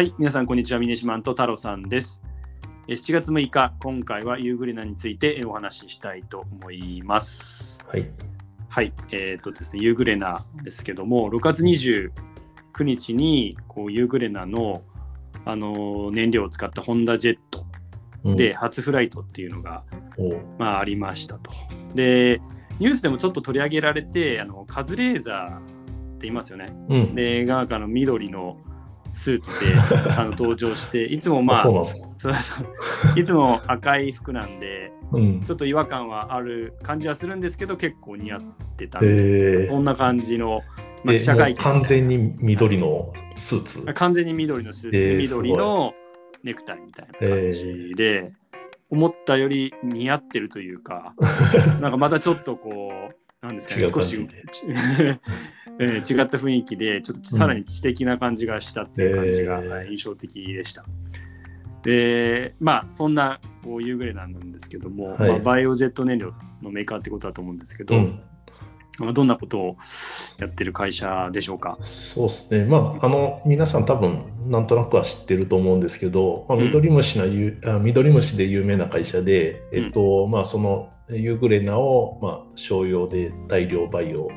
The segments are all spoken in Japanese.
はい、皆さん、こんにちは。ミネシマンと太郎さんです。え7月6日、今回はユーグレナについてえお話ししたいと思います。はい。はい、えっ、とですね、ユーグレナですけども、6月29日にこうユーグレナの、あのー燃料を使ったホンダジェットうんで、初フライトっていうのが、おうまあ、ありましたと。で、ニュースでもちょっと取り上げられて、あのカズレーザーって言いますよね。うん。で、があの緑のスーツで あの登場して、いつもまあ、そうなんですか。そうそう。いつも赤い服なんで、うん。ちょっと違和感はある感じはするんですけど、結構似合ってた。んで、えこんな感じの、まあ、え記者会見完全に緑のスーツ？完全に緑のスーツ、えー緑のネクタイみたいな感じで、思ったより似合ってるというか、なんかまたちょっとこう、なんですかね、少し、えー違った雰囲気で、ちょっとさらに知的な感じがしたっていう感じがえー印象的でした。で、まあ、そんなこうユーグレナなんですけども、はいまあ、バイオジェット燃料のメーカーってことだと思うんですけど、うん。まあ、どんなことをやってる会社でしょうか？そうですね。まあ、あの、皆さん多分、なんとなくは知ってると思うんですけど、まあ、うん緑虫なゆ、あ緑虫で有名な会社で、えっと、まあ、その、ユーグレナを、まあ、商用で大量培養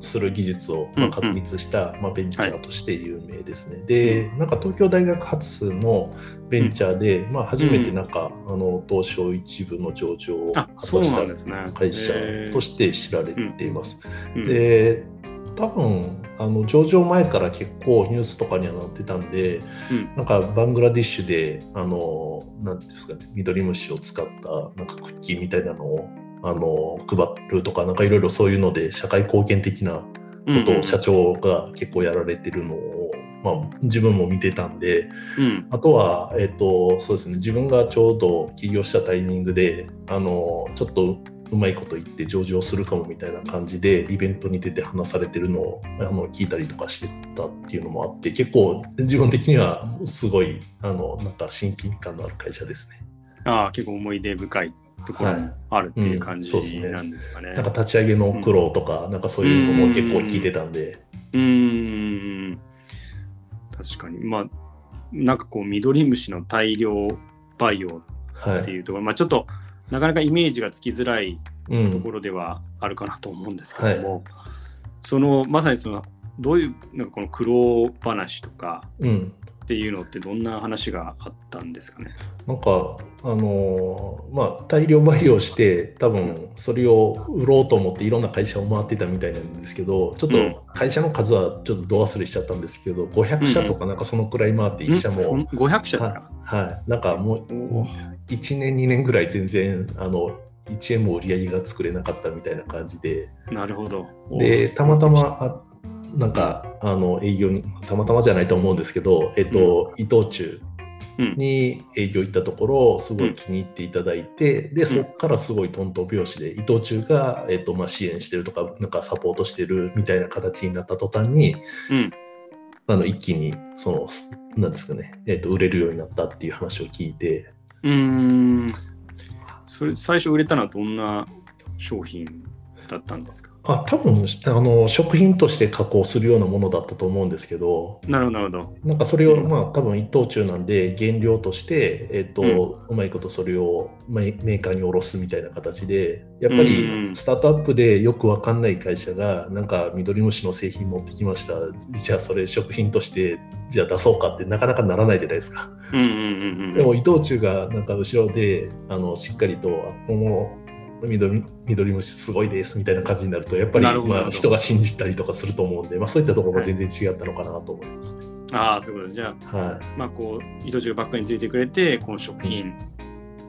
する技術を、まあ、うんうん確立した、まあ、ベンチャーとして有名ですね。で、なんか東京大学発のベンチャーで、まあ、初めてなんか、あの、東証一部の上場をあ、果たした。会社としして知られています。てで多分あの上場前から結構ニュースとかにはなってたんでうん。なんかバングラディッシュであのなんですかね緑虫を使ったなんかクッキーみたいなのをあの配るとかなんかいろいろそういうので社会貢献的なことを社長が結構やられてるのを、まあ、自分も見てたんでうん。あとは、えっとそうですね、自分がちょうど起業したタイミングであのちょっとうまいこと言って上場するかもみたいな感じでイベントに出て話されてるのをあの聞いたりとかしてたっていうのもあって結構自分的にはすごいあのなんか親近感のある会社ですね。ああ結構思い出深いところもあるっていう感じはいうんですね。なん。ですかね。なんか立ち上げの苦労とか、なんかそういうのも結構聞いてたんで、うーん。確かに。まあなんかこう緑虫の大量培養はいっていうところ、まあちょっとなかなかイメージがつきづらいうん。ところではあるかなと思うんですけども、そのまさにそのどういうなんかこの苦労話とかうん、っていうのってどんな話があったんですかね？なんか、あのーまあ、大量培養して、多分それを売ろうと思っていろんな会社を回ってたみたいなんですけど、ちょっうん。と会社の数はちょっとど忘れしちゃったんですけど、500社とかなんかそのくらい回って1社ん。そんも、500社ですか、はい、なんかもうおー。1年、2年ぐらい全然、あの、1円も売り上げが作れなかったみたいな感じで、なるほど。で、たまたま、あなんか、あの、営業に、たまたまじゃないと思うんですけど、えっと、伊藤忠うん。に営業行ったところ、すごい気に入っていただいて、で、そこからすごいトントン拍子で、伊藤忠が、えっと、まあ、支援してるとか、なんかサポートしてるみたいな形になった途端に、うん。あの、一気に、その、すなんですかね、えっと、売れるようになったっていう話を聞いて、うーん。それ最初売れたのはどんな商品だったんですか？あ、多分、あの、食品として加工するようなものだったと思うんですけど、なるほど、なんかそれを、うんまあ多分一等中なんで原料として、えっ、と、うまいことそれをメメーカーに卸すみたいな形で、やっぱうんりスタートアップでよくわかんない会社が、なんか緑虫の製品持ってきました。じゃあそれ食品として、じゃあ出そうかってなかなかならないじゃないですか。うんうんうんうん。でも伊藤忠がなんか後ろで、あの、しっかりと、あこの緑緑虫すごいですみたいな感じになると、やっぱりまあ人が信じたりとかすると思うんで、まあそういったところが全然違ったのかなと思いますね。ああ、そういうこと。じゃあ、はい。まあこう、糸中がバックについてくれて、この食品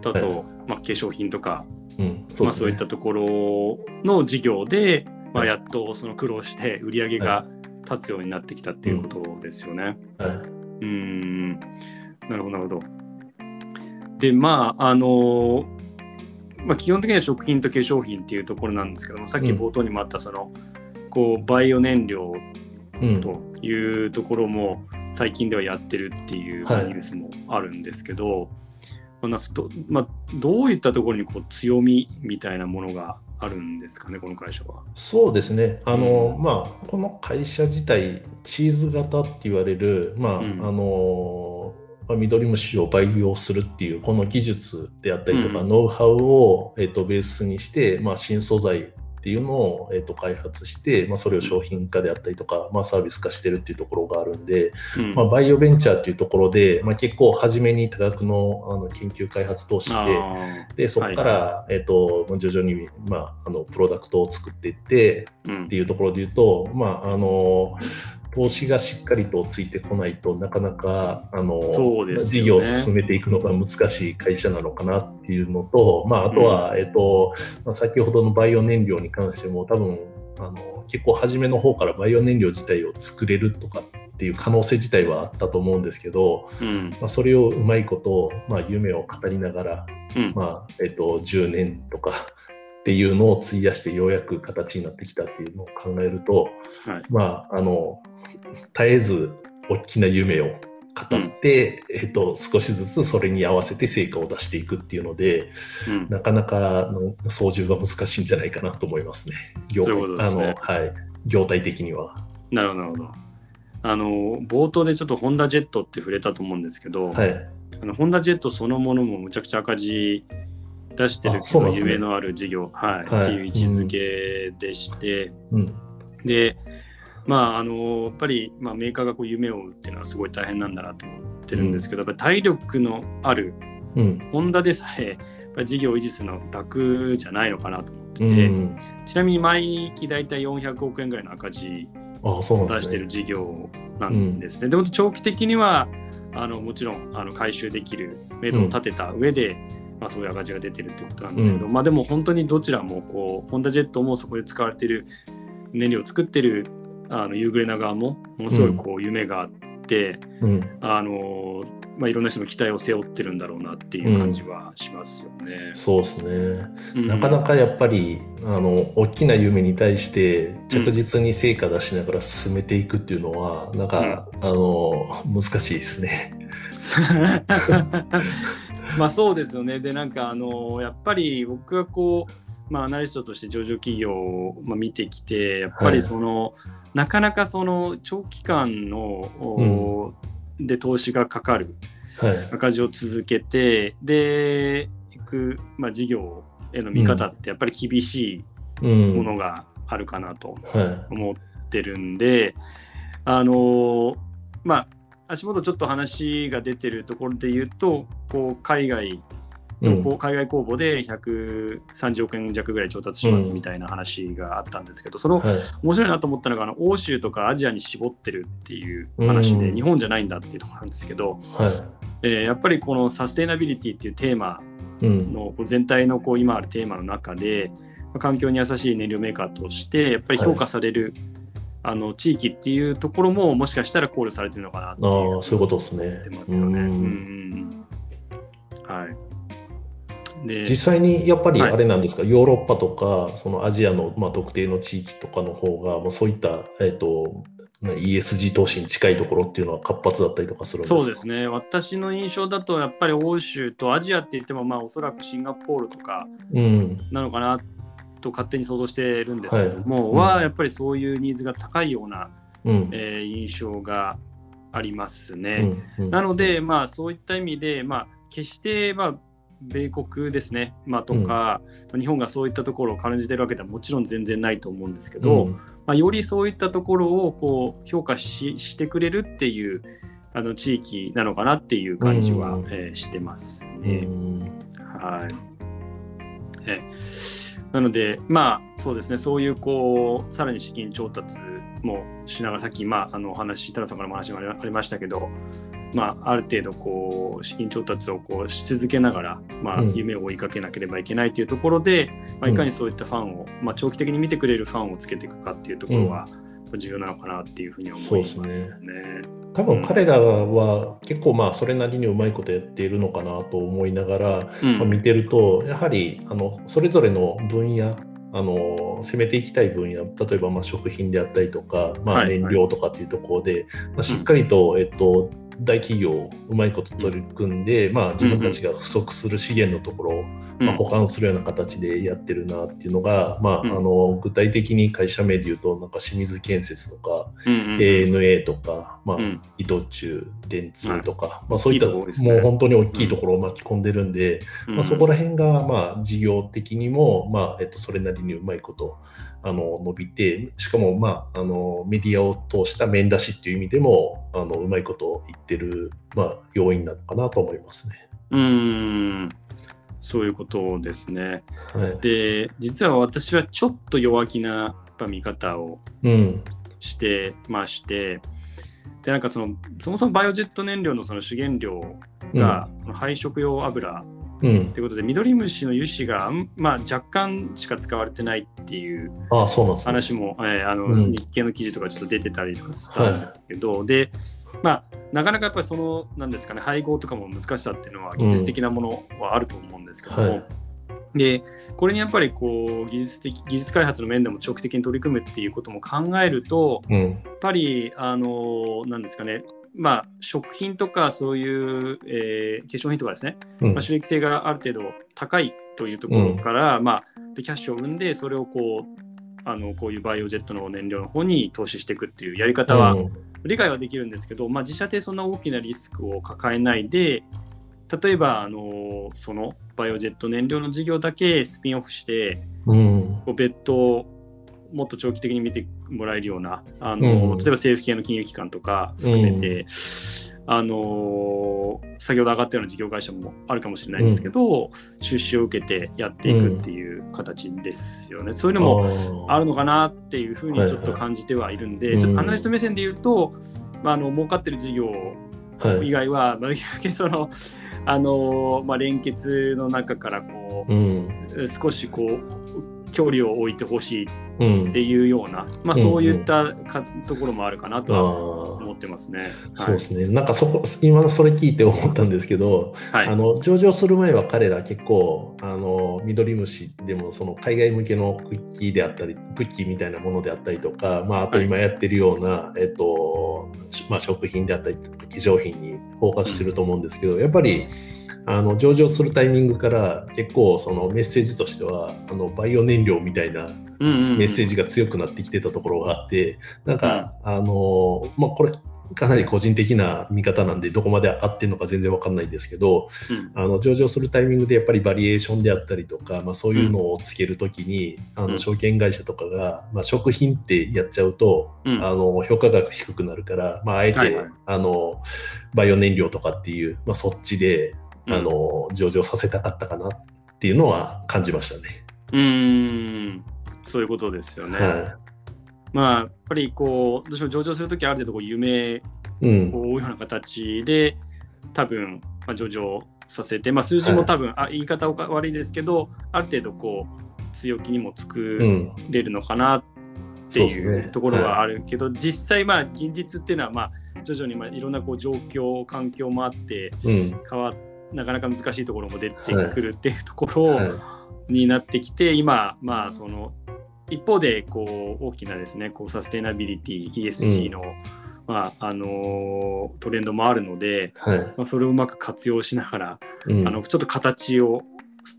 だと、はいまあ化粧品とか、うん、まあそういったところの事業で、まあやっとその苦労して売り上げが立つようになってきたっていうことですよね。はい。うーん、なるほど、なるほど。で、まあ、あのまあ、基本的には食品と化粧品っていうところなんですけども、さっき冒頭にもあった、その、こう、バイオ燃料うん。というところも最近ではやってるっていうはいニュースもあるんですけど、まあなすとまあ、どういったところにこう強みみたいなものがあるんですかね、この会社は？そうですね。あの、うんまあ、この会社自体、チーズ型って言われる、まあ、うんあの、まあ、ミドリムシを培養するっていうこの技術であったりとか、うん。ノウハウを、えっとベースにして、まあ、新素材っていうのを、えっと開発して、まあ、それを商品化であったりとか、まあ、サービス化してるっていうところがあるんで、うん。まあ、バイオベンチャーっていうところで、まあ、結構初めに多額のあの研究開発投資あで、ー。でそこから、えっとまあ徐々に、まあ、あのプロダクトを作っていってうん。っていうところで言うと、まあ、あの投資がしっかりとついてこないとなかなかあの、ね。事業を進めていくのが難しい会社なのかなっていうのと、まあ、あとは、えっとまあ、先ほどのバイオ燃料に関しても多分あの結構初めの方からバイオ燃料自体を作れるとかっていう可能性自体はあったと思うんですけど、うん。まあ、それをうまいこと、まあ、夢を語りながらうん。まあえっと10年とかっていうのを費やしてようやく形になってきたっていうのを考えると、はい。まああの絶えず大きな夢を語って、えっと、少しずつそれに合わせて成果を出していくっていうのでうん。なかなかの操縦が難しいんじゃないかなと思いますね。業そういうことですね。あのはい、業態的には。なるほどなるほど。あの冒頭でちょっとホンダジェットって触れたと思うんですけど、はい。あのホンダジェットそのものもむちゃくちゃ赤字出してるあそうなんですね。夢のある事業、はい。はい。っていう位置づけでして、うん。でまああのやっぱり、まあ、メーカーがこう夢を追うっていうのはすごい大変なんだなと思ってるんですけど、やっぱり体力のあるうん。ホンダでさえ事業を維持するのは楽じゃないのかなと思ってうて、ん、ちなみに毎期大体400億円ぐらいの赤字あそうなんですね。出してる事業なんですね。でも長期的にはあのもちろんあの回収できる目処を立てた上で、まあ、そういう赤字が出てるってことなんですけど、うまあでも本当にどちらもこうホンダジェットもそこで使われている燃料を作ってるあのユーグレナ側もものすごいこう夢があって、うんあのまあ、いろんな人の期待を背負ってるんだろうなっていう感じはしますよね。そうですね。うんなかなかやっぱりあの大きな夢に対して着実に成果出しながら進めていくっていうのは、なんか、あの難しいですね。まあそうですよね。で、なんかあのやっぱり僕がこう、まあ、アナリストとして上場企業を、まあ、見てきて、やっぱりその、なかなかその長期間の、おで投資がかかるはい。赤字を続けて、で、いく、まあ、事業への見方ってやっぱり厳しういもん。のがあるかなとは思ってるんで、あのまあ足元ちょっと話が出てるところで言うとこう海外い。うん。こう海外公募で130億円弱ぐらい調達しますうんみたいな話があったんですけど、そのはい。面白いなと思ったのがあの欧州とかアジアに絞ってるっていう話で、うん日本じゃないんだっていうところなんですけど、はえーやっぱりこのサステイナビリティっていうテーマい。うん。全体のこう今あるテーマの中でまあ環境に優しい燃料メーカーとしてやっぱり評価される、あの地域っていうところももしかしたら考慮されてるのかなっていうああ、そういうことですね思って。ますよね。ううんんはい。で実際にやっぱりはいあれなんですか、ヨーロッパとかそのアジアの、まあ、特定の地域とかの方が、まあ、そういった、えっとまあ ESG 投資に近いところっていうのは活発だったりとかするんですか？そうですね私の印象だとやっぱり欧州とアジアって言ってもまあおそらくシンガポールとかうん。なのかなと勝手に想像してるんですけども、はい。うん。はやっぱりそういうニーズが高いような、うん。えー印象がありますうね。ん。うん。なので、まあ、そういった意味で、まあ、決して、まあ、米国ですね、まあ、とか、日本がそういったところを感じてるわけではもちろん全然ないと思うんですけど、うん。まあ、よりそういったところをこう評価ししてくれるっていうあの地域なのかなっていう感じは、うん。えーしてますうね。ん。はい。えなので、まあそうですね、そういうこう、さらに資金調達もしながら、さっき、まあ、あのお話、太郎さんからも話がありましたけど、まあ、ある程度こう資金調達をこうし続けながら、まあうん。夢を追いかけなければいけないというところで、まあ、うんいかにそういったファンを、まあ、長期的に見てくれるファンをつけていくかっていうところは重要なのかなっていうふうに思いますそうですね。多分彼らは結構まあそれなりにうまいことやっているのかなと思いながら、うん。まあ見てるとやはりあのそれぞれの分野あの攻めていきたい分野例えばまあ食品であったりとか、まあ、はい燃料とかっていうところで、まあ、しっかりと、えっと大企業をうまいこと取り組んで、まあ、自分たちが不足する資源のところを、まあ、保管するような形でやってるなっていうのが、まあ、あの具体的に会社名で言うとなんか清水建設とか、ANA とか、まあ伊藤忠電通とか、まあ、そういった、もう本当に大きいところを巻き込んでるんで、まあ、そこら辺が、まあ、事業的にも、まあえっと、それなりにうまいことあの伸びて、しかも、まあ、あのメディアを通した面出しっていう意味でも、あのうまいこと言ってる、まあ、要因なのかなと思いますね。うんそういうことですね。はい、で、実は私はちょっと弱気な見方をしてまして、うん、で、なんかその、そもそもバイオジェット燃料のその主原料が、配色用油ということで、ミドリムシの油脂が、まあ、若干しか使われてないっていう話も、あえー、あの、うん、日経の記事とかちょっと出てたりとかしたんだけど、はい、で、まあ、なかなかやっぱりその、なんですかね、配合とかも難しさっていうのは、技術的なものはあると思うんですけども、うんはい。でこれにやっぱりこう技術的技術開発の面でも長期的に取り組むっていうことも考えると、うん、やっぱりあのなんですかねまあ、食品とかそういう、えー、化粧品とかですね、うん、まあ、収益性がある程度高いというところから、うん、まあ、でキャッシュを生んでそれをこうあのこういうバイオジェットの燃料の方に投資していくっていうやり方は理解はできるんですけど、まあ、自社でそんな大きなリスクを抱えないで例えばあのそのバイオジェット燃料の事業だけスピンオフして、うん、別途もっと長期的に見てもらえるようなあの、うん、例えば政府系の金融機関とか含めて、うん、あの先ほど上がったような事業会社もあるかもしれないんですけど、うん、出資を受けてやっていくっていう形ですよね、そういうのもあるのかなっていうふうにちょっと感じてはいるんで、はいはい、ちょっとアナリスト目線で言うと、まあ、あの儲かってる事業以外は、はい、まあ、そのあのまあ、連結の中からこう、少しこう距離を置いてほしいっていうような、うん、まあ、そういったか、うん、ところもあるかなとは思ってますね。そうですね、なんかそこ今それ聞いて思ったんですけど、はい、あの上場する前は彼ら結構あのミドリムシでもその海外向けのクッキーであったりクッキーみたいなものであったりとか、まあ、あと今やってるような、はい、えっとまあ、食品であったりとか化粧品にフォーカスしてると思うんですけどやっぱり。あの上場するタイミングから結構そのメッセージとしてはあのバイオ燃料みたいなメッセージが強くなってきてたところがあって、なんか、あのまあ、これかなり個人的な見方なんでどこまで合ってるのか全然わかんないんですけど、うん、あの上場するタイミングでやっぱりバリエーションであったりとか、まあ、そういうのをつけるときに、うん、あの証券会社とかが、まあ、食品ってやっちゃうと、うん、あの評価額低くなるから、まあ、あえて、はいはい、あのバイオ燃料とかっていう、まあ、そっちであの上場させたかったかなっていうのは感じましたね。うん。そういうことですよね。はい、まあやっぱりこうどうしても上場するときある程度こう夢を追うような形で、うん、多分、まあ、上場させて、まあ、数字も多分、はい、あ言い方悪いですけどある程度こう強気にも作れるのかなっていう、ところはあるけど、はい、実際まあ現実っていうのはまあ徐々にまあいろんなこう状況環境もあって変わっなかなか難しいところも出てくるっていうところになってきて、今まあその一方でこう大きなですねこうサステナビリティ ESG の、うん、まああのトレンドもあるので、はい、まあ、それをうまく活用しながら、うん、あのちょっと形を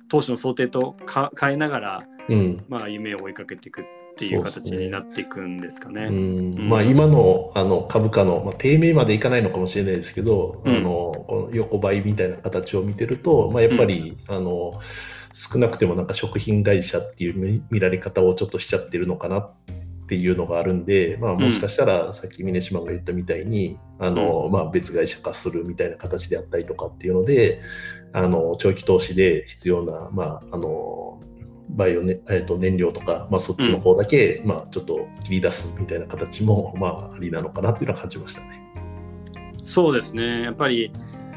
当初の想定と変えながら、うん、まあ、夢を追いかけていくっていう形になっていくんですかね。まあ、今のあの株価の、まあ、低迷までいかないのかもしれないですけど、あのこの横ばいみたいな形を見てると、まあ、やっぱり、あの少なくてもなんか食品会社っていう見られ方をちょっとしちゃってるのかなっていうのがあるんで、まあ、もしかしたらさっき峰島が言ったみたいに、うん、あのまあ、別会社化するみたいな形であったりとかっていうのであの長期投資で必要な、まあ、あのバイオね、えー、と燃料とか、まあ、そっちの方だけ、うん、まあ、ちょっと切り出すみたいな形も、まあ、ありなのかなっていうのは感じましたね。そうですね。やっぱり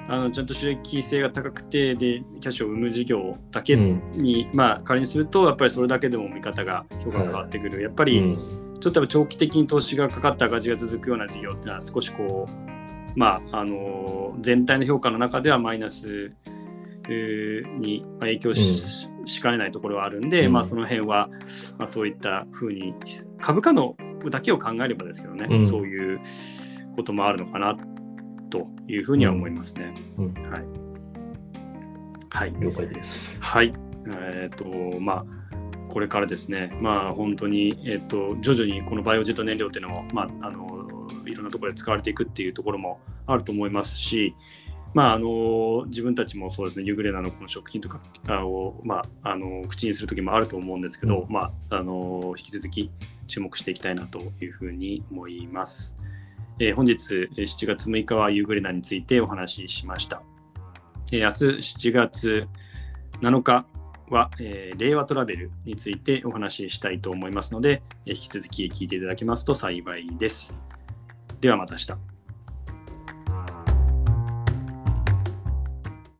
あのちゃんと収益性が高くてでキャッシュを生む事業だけに、うん、まあ仮にするとやっぱりそれだけでも見方が評価が変わってくる、はい、やっぱり、うん、ちょっと長期的に投資がかかった赤字が続くような事業っていうのは少しこうまああの全体の評価の中ではマイナスに影響しうん、しかねないところはあるんで、まあその辺は、まあ、そういったふうに株価のだけを考えればですけどね、そういうこともあるのかなっというふうには思いますね。うんうんはい。はい。了解です。はい。えっ、と、まあ、これからですね、まあ、本当に、えっ、と、徐々にこのバイオジェット燃料っていうのも、まあ、あの、いろんなところで使われていくっていうところもあると思いますし、まあ、あの自分たちもそうですね、ユーグレナのこの食品とかを、まあ、あの口にする時もあると思うんですけど、うんまあ、あの引き続き注目していきたいなというふうに思います。えー本日えー7月6日はユーグレナについてお話ししました。えー明日7月7日は、えー令和トラベルについてお話ししたいと思いますので、えー引き続き聞いていただけますと幸いです。ではまた明日。